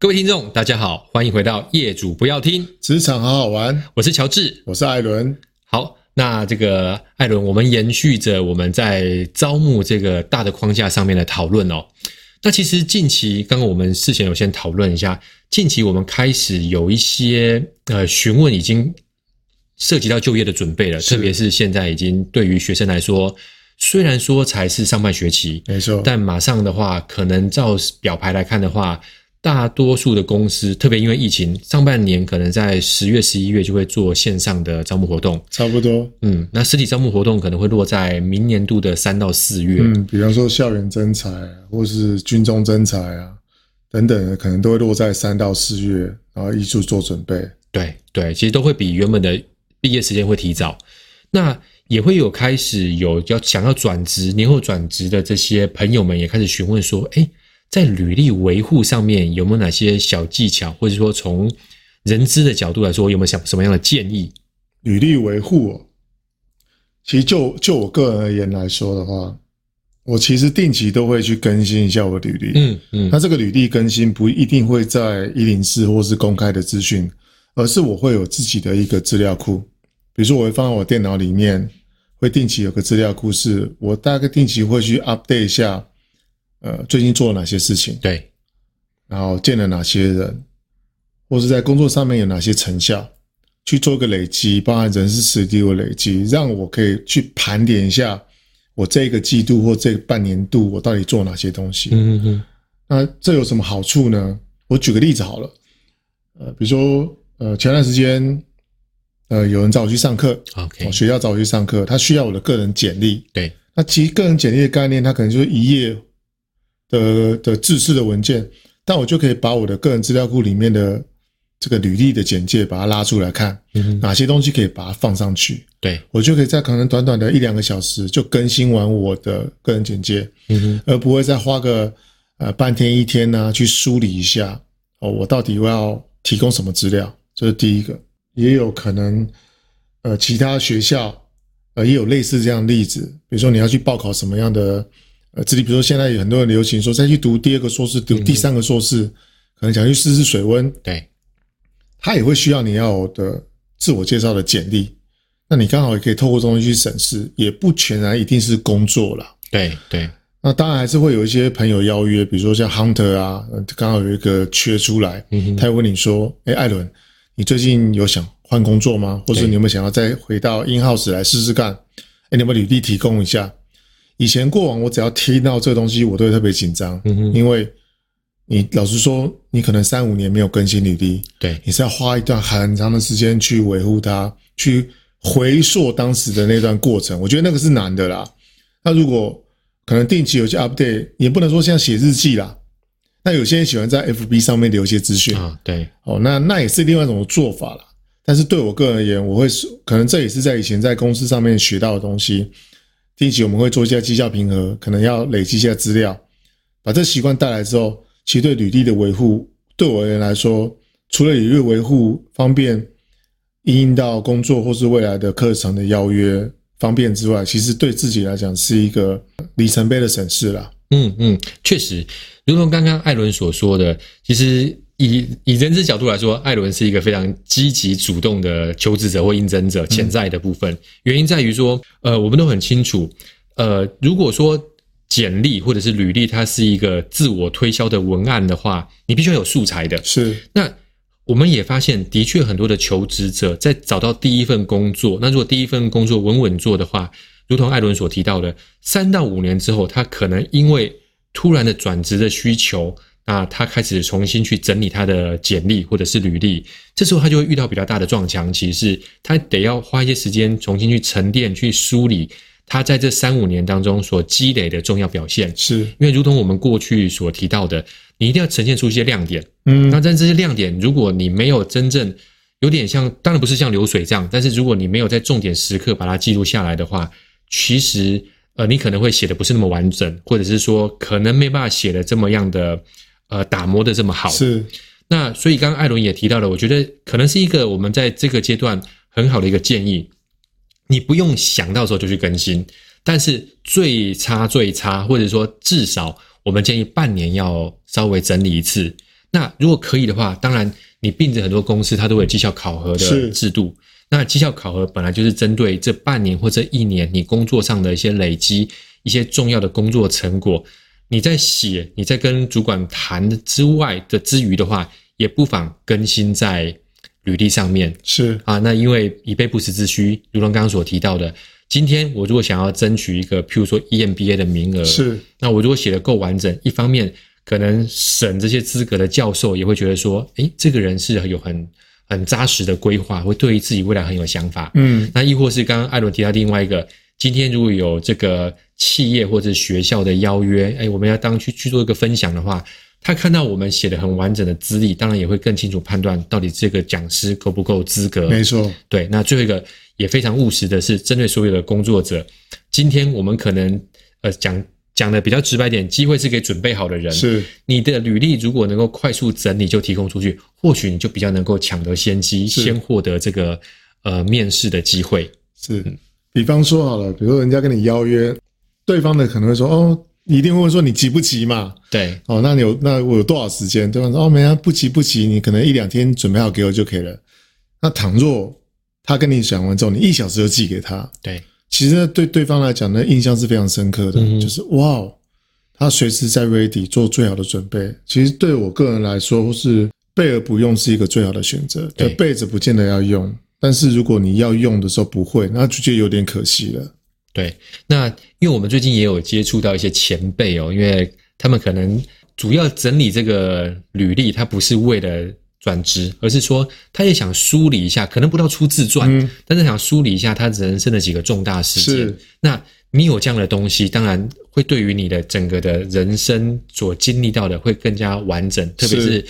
各位听众，大家好，欢迎回到业主不要听职场好好玩。我是乔治，我是艾伦。好，那这个艾伦，我们延续着我们在招募这个大的框架上面的讨论哦。那其实近期，刚刚我们事前有先讨论一下，近期我们开始有一些呃询问，已经涉及到就业的准备了，特别是现在已经对于学生来说，虽然说才是上半学期，没错，但马上的话，可能照表牌来看的话。大多数的公司，特别因为疫情，上半年可能在十月、十一月就会做线上的招募活动，差不多。嗯，那实体招募活动可能会落在明年度的三到四月。嗯，比方说校园征才，或是军中征才啊，等等的，可能都会落在三到四月，然后一起做准备。对对，其实都会比原本的毕业时间会提早。那也会有开始有要想要转职、年后转职的这些朋友们，也开始询问说：“哎。”在履历维护上面有没有哪些小技巧，或者说从人资的角度来说，有没有想什么样的建议？履历维护哦，其实就就我个人而言来说的话，我其实定期都会去更新一下我的履历。嗯嗯，那这个履历更新不一定会在一零四或是公开的资讯，而是我会有自己的一个资料库。比如说，我会放在我电脑里面，会定期有个资料库，是我大概定期会去 update 一下。呃，最近做了哪些事情？对，然后见了哪些人，或是在工作上面有哪些成效，去做一个累积，包含人事实地的累积，让我可以去盘点一下我这个季度或这个半年度我到底做哪些东西。嗯嗯嗯。那这有什么好处呢？我举个例子好了，呃，比如说，呃，前段时间，呃，有人找我去上课，OK，学校找我去上课，他需要我的个人简历。对，那其实个人简历的概念，它可能就是一页。的的制式的文件，但我就可以把我的个人资料库里面的这个履历的简介把它拉出来看，嗯，哪些东西可以把它放上去，对，我就可以在可能短短的一两个小时就更新完我的个人简介，嗯，而不会再花个呃半天一天呢，啊，去梳理一下哦，我到底要提供什么资料，这是第一个，也有可能呃其他学校呃也有类似这样的例子，比如说你要去报考什么样的。呃，这里比如说现在有很多人流行说再去读第二个硕士，读第三个硕士，嗯、可能想去试试水温。对，他也会需要你要的自我介绍的简历。那你刚好也可以透过这东西去审视，也不全然一定是工作了。对对，那当然还是会有一些朋友邀约，比如说像 Hunter 啊，刚好有一个缺出来，嗯、他会问你说：“哎，艾伦，你最近有想换工作吗？或者你有没有想要再回到 in house 来试试看？哎，你有没有履历提供一下？”以前过往，我只要听到这个东西，我都会特别紧张，嗯哼，因为你老实说，你可能三五年没有更新履历，对，你是要花一段很长的时间去维护它，去回溯当时的那段过程，我觉得那个是难的啦。那如果可能定期有些 update，也不能说像写日记啦。那有些人喜欢在 FB 上面留一些资讯啊，对，哦，那那也是另外一种做法啦。但是对我个人而言，我会可能这也是在以前在公司上面学到的东西。定期我们会做一下绩效评核，可能要累积一下资料，把这习惯带来之后，其实对履历的维护，对我而言来说，除了履历维护方便因应到工作或是未来的课程的邀约方便之外，其实对自己来讲是一个里程碑的审视啦。嗯嗯，确实，如同刚刚艾伦所说的，其实。以以人资角度来说，艾伦是一个非常积极主动的求职者或应征者，潜在的部分原因在于说，呃，我们都很清楚，呃，如果说简历或者是履历，它是一个自我推销的文案的话，你必须要有素材的。是。那我们也发现，的确很多的求职者在找到第一份工作，那如果第一份工作稳稳做的话，如同艾伦所提到的，三到五年之后，他可能因为突然的转职的需求。那他开始重新去整理他的简历或者是履历，这时候他就会遇到比较大的撞墙期，是他得要花一些时间重新去沉淀、去梳理他在这三五年当中所积累的重要表现。是因为如同我们过去所提到的，你一定要呈现出一些亮点。嗯，那在这些亮点，如果你没有真正有点像，当然不是像流水账，但是如果你没有在重点时刻把它记录下来的话，其实呃，你可能会写的不是那么完整，或者是说可能没办法写的这么样的。呃，打磨的这么好，是。那所以刚刚艾伦也提到了，我觉得可能是一个我们在这个阶段很好的一个建议。你不用想到时候就去更新，但是最差最差，或者说至少我们建议半年要稍微整理一次。那如果可以的话，当然你并着很多公司，它都有绩效考核的制度。那绩效考核本来就是针对这半年或者一年你工作上的一些累积、一些重要的工作成果，你在写、你在跟主管谈之外的之余的话，也不妨更新在履历上面。是啊，那因为以备不时之需，如同刚刚所提到的，今天我如果想要争取一个，譬如说 EMBA 的名额，是那我如果写得够完整，一方面可能省这些资格的教授也会觉得说，诶，这个人是有很。很扎实的规划，会对于自己未来很有想法。嗯，那亦或是刚刚艾伦提到另外一个，今天如果有这个企业或者学校的邀约，哎，我们要当去去做一个分享的话，他看到我们写的很完整的资历，当然也会更清楚判断到底这个讲师够不够资格。没错，对。那最后一个也非常务实的是，针对所有的工作者，今天我们可能呃讲。讲的比较直白点，机会是给准备好的人。是你的履历如果能够快速整理就提供出去，或许你就比较能够抢得先机，先获得这个呃面试的机会。是，比方说好了，比如说人家跟你邀约，对方的可能会说哦，你一定会问说你急不急嘛？对，哦，那你有那我有多少时间？对方说哦，没啊，不急不急，你可能一两天准备好给我就可以了。那倘若他跟你讲完之后，你一小时就寄给他，对。其实对对方来讲呢，印象是非常深刻的，嗯、就是哇，他随时在 ready 做最好的准备。其实对我个人来说，是备而不用是一个最好的选择。对，备着不见得要用，但是如果你要用的时候不会，那就觉得有点可惜了。对，那因为我们最近也有接触到一些前辈哦，因为他们可能主要整理这个履历，他不是为了。转职，而是说他也想梳理一下，可能不到出自传，嗯、但是想梳理一下他人生的几个重大事件。是，那你有这样的东西，当然会对于你的整个的人生所经历到的会更加完整。特别是，是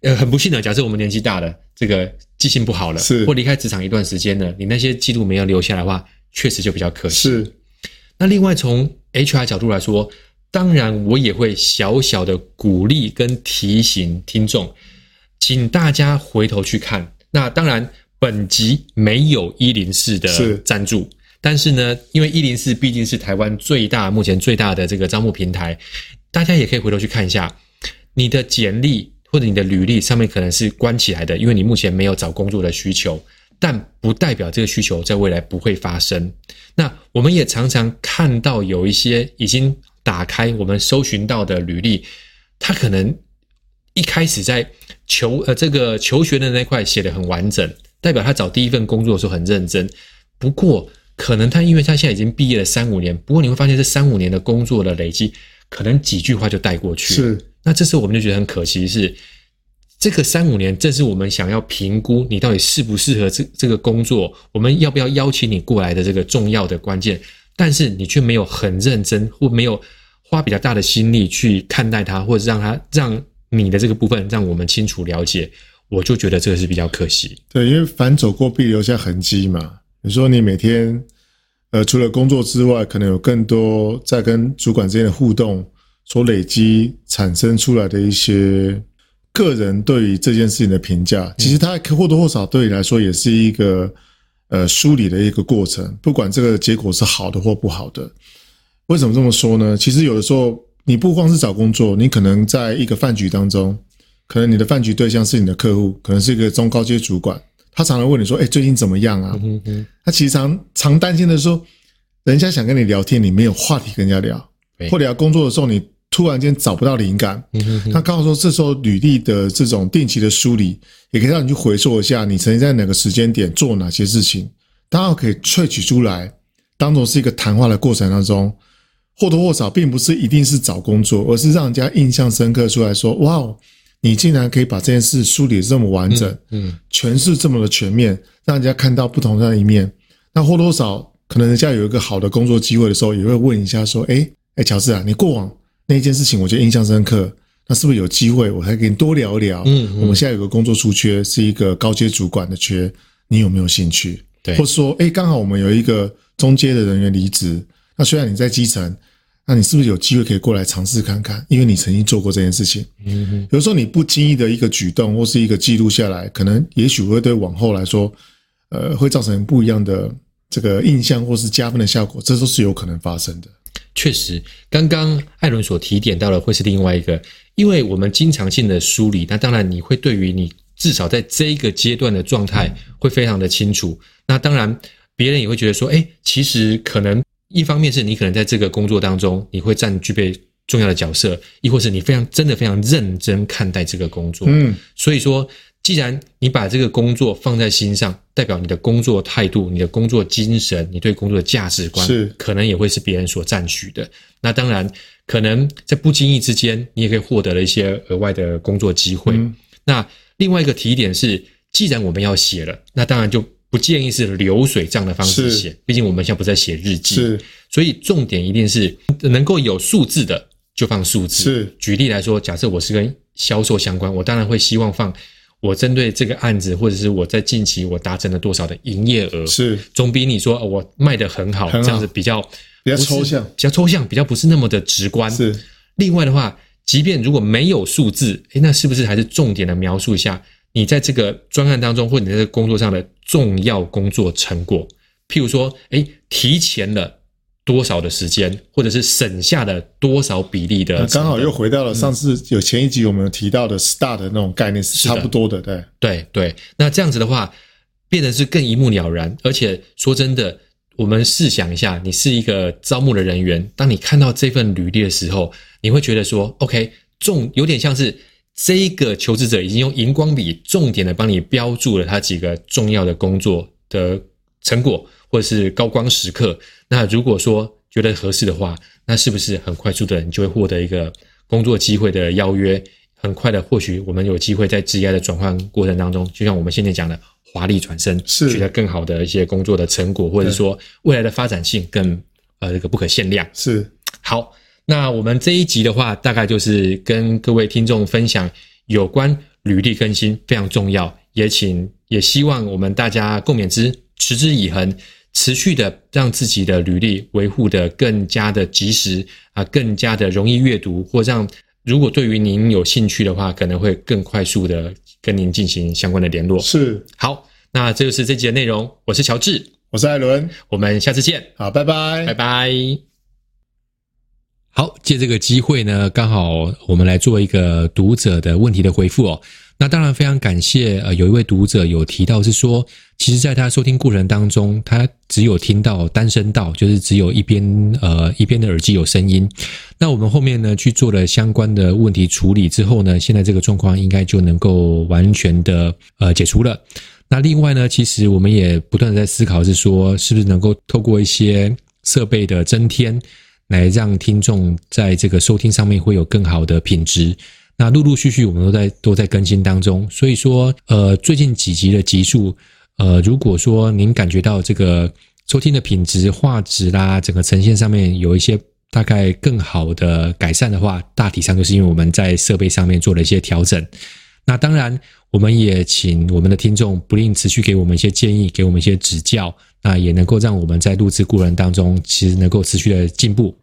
呃，很不幸的，假设我们年纪大了，这个记性不好了，是或离开职场一段时间了，你那些记录没有留下来的话，确实就比较可惜。是。那另外从 HR 角度来说，当然我也会小小的鼓励跟提醒听众。请大家回头去看。那当然，本集没有一零四的赞助，但是呢，因为一零四毕竟是台湾最大、目前最大的这个招募平台，大家也可以回头去看一下你的简历或者你的履历上面可能是关起来的，因为你目前没有找工作的需求，但不代表这个需求在未来不会发生。那我们也常常看到有一些已经打开我们搜寻到的履历，它可能。一开始在求呃这个求学的那块写得很完整，代表他找第一份工作的时候很认真。不过可能他因为他现在已经毕业了三五年，不过你会发现这三五年的工作的累积，可能几句话就带过去。是，那这时候我们就觉得很可惜是，这个三五年正是我们想要评估你到底适不适合这这个工作，我们要不要邀请你过来的这个重要的关键。但是你却没有很认真，或没有花比较大的心力去看待它，或者让它让。你的这个部分让我们清楚了解，我就觉得这个是比较可惜。对，因为凡走过必留下痕迹嘛。你说你每天，呃，除了工作之外，可能有更多在跟主管之间的互动所累积产生出来的一些个人对于这件事情的评价，其实它或多或少对你来说也是一个呃梳理的一个过程，不管这个结果是好的或不好的。为什么这么说呢？其实有的时候。你不光是找工作，你可能在一个饭局当中，可能你的饭局对象是你的客户，可能是一个中高阶主管，他常常问你说：“哎，最近怎么样啊？”嗯嗯，他其实常常担心的说，人家想跟你聊天，你没有话题跟人家聊，或者要工作的时候，你突然间找不到灵感。嗯嗯，他刚好说，这时候履历的这种定期的梳理，也可以让你去回溯一下，你曾经在哪个时间点做哪些事情，当然可以萃取出来，当做是一个谈话的过程当中。或多或少，并不是一定是找工作，而是让人家印象深刻出来说：“哇哦，你竟然可以把这件事梳理得这么完整，嗯，诠释这么的全面，让人家看到不同的一面。那或多或少，可能人家有一个好的工作机会的时候，也会问一下说：‘哎哎，乔治啊，你过往那一件事情，我觉得印象深刻，那是不是有机会，我还跟你多聊一聊？嗯，我们现在有个工作出缺，是一个高阶主管的缺，你有没有兴趣？对，或者说，哎，刚好我们有一个中阶的人员离职，那虽然你在基层。”那你是不是有机会可以过来尝试看看？因为你曾经做过这件事情。嗯哼，有时候你不经意的一个举动或是一个记录下来，可能也许会对往后来说，呃，会造成不一样的这个印象或是加分的效果，这都是有可能发生的。确实，刚刚艾伦所提点到的会是另外一个，因为我们经常性的梳理，那当然你会对于你至少在这一个阶段的状态会非常的清楚。那当然，别人也会觉得说，哎，其实可能一方面是你可能在这个工作当中你会占具备重要的角色，亦或是你非常真的非常认真看待这个工作。嗯，所以说。既然你把这个工作放在心上，代表你的工作态度、你的工作精神、你对工作的价值观，是可能也会是别人所赞许的。那当然，可能在不经意之间，你也可以获得了一些额外的工作机会。嗯、那另外一个提点是，既然我们要写了，那当然就不建议是流水账的方式写，毕竟我们现在不在写日记，是。所以重点一定是能够有数字的就放数字。是。举例来说，假设我是跟销售相关，我当然会希望放。我针对这个案子，或者是我在近期我达成了多少的营业额，是总比你说我卖得很好，这样子比较比较抽象，比较抽象，比较不是那么的直观。是另外的话，即便如果没有数字，诶，那是不是还是重点的描述一下你在这个专案当中，或者你在这个工作上的重要工作成果？譬如说，诶，提前了。多少的时间，或者是省下了多少比例的？刚好又回到了上次有前一集我们有提到的 STAR 的那种概念，是差不多的。对对对，那这样子的话，变得是更一目了然。而且说真的，我们试想一下，你是一个招募的人员，当你看到这份履历的时候，你会觉得说，OK，重有点像是这个求职者已经用荧光笔重点的帮你标注了他几个重要的工作的成果。或者是高光时刻，那如果说觉得合适的话，那是不是很快速的你就会获得一个工作机会的邀约？很快的，或许我们有机会在职业的转换过程当中，就像我们现在讲的华丽转身，是取得更好的一些工作的成果，或者说未来的发展性更呃这个不可限量。是好，那我们这一集的话，大概就是跟各位听众分享有关履历更新非常重要，也请也希望我们大家共勉之，持之以恒。持续的让自己的履历维护的更加的及时啊，更加的容易阅读，或让如果对于您有兴趣的话，可能会更快速的跟您进行相关的联络。是，好，那这就是这集的内容。我是乔治，我是艾伦，我们下次见。好，拜拜，拜拜。好，借这个机会呢，刚好我们来做一个读者的问题的回复哦。那当然非常感谢，呃，有一位读者有提到是说，其实在他收听过程当中，他只有听到单声道，就是只有一边呃一边的耳机有声音。那我们后面呢去做了相关的问题处理之后呢，现在这个状况应该就能够完全的呃解除了。那另外呢，其实我们也不断的在思考是说，是不是能够透过一些设备的增添，来让听众在这个收听上面会有更好的品质。那陆陆续续我们都在都在更新当中，所以说，呃，最近几集的集数，呃，如果说您感觉到这个收听的品质、画质啦，整个呈现上面有一些大概更好的改善的话，大体上就是因为我们在设备上面做了一些调整。那当然，我们也请我们的听众不吝持续给我们一些建议，给我们一些指教，那也能够让我们在录制过程当中，其实能够持续的进步。